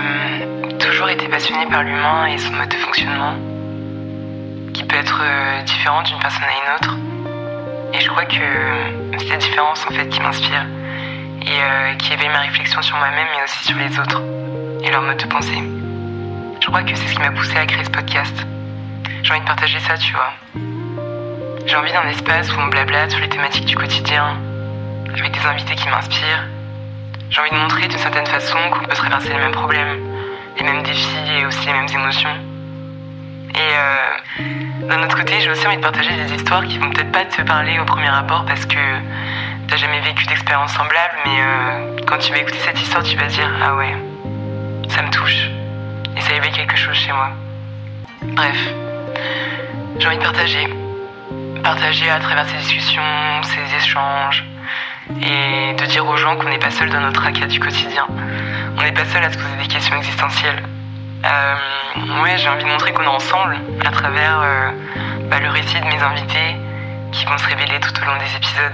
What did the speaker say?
euh, toujours été passionnée par l'humain et son mode de fonctionnement, qui peut être euh, différent d'une personne à une autre. Et je crois que c'est la différence en fait qui m'inspire et euh, qui éveille ma réflexion sur moi-même mais aussi sur les autres et leur mode de pensée. Je crois que c'est ce qui m'a poussé à créer ce podcast. J'ai envie de partager ça, tu vois. J'ai envie d'un espace où on blablate sur les thématiques du quotidien, avec des invités qui m'inspirent. J'ai envie de montrer d'une certaine façon qu'on peut traverser les mêmes problèmes, les mêmes défis et aussi les mêmes émotions. Et euh, d'un autre côté, j'ai aussi envie de partager des histoires qui vont peut-être pas te parler au premier abord parce que t'as jamais vécu d'expérience semblable, mais euh, quand tu vas écouter cette histoire, tu vas dire Ah ouais, ça me touche. Et ça éveille quelque chose chez moi. Bref, j'ai envie de partager. Partager à travers ces discussions, ces échanges, et de dire aux gens qu'on n'est pas seul dans notre tracas du quotidien. On n'est pas seul à se poser des questions existentielles. Euh, ouais, j'ai envie de montrer qu'on est ensemble à travers euh, bah, le récit de mes invités qui vont se révéler tout au long des épisodes.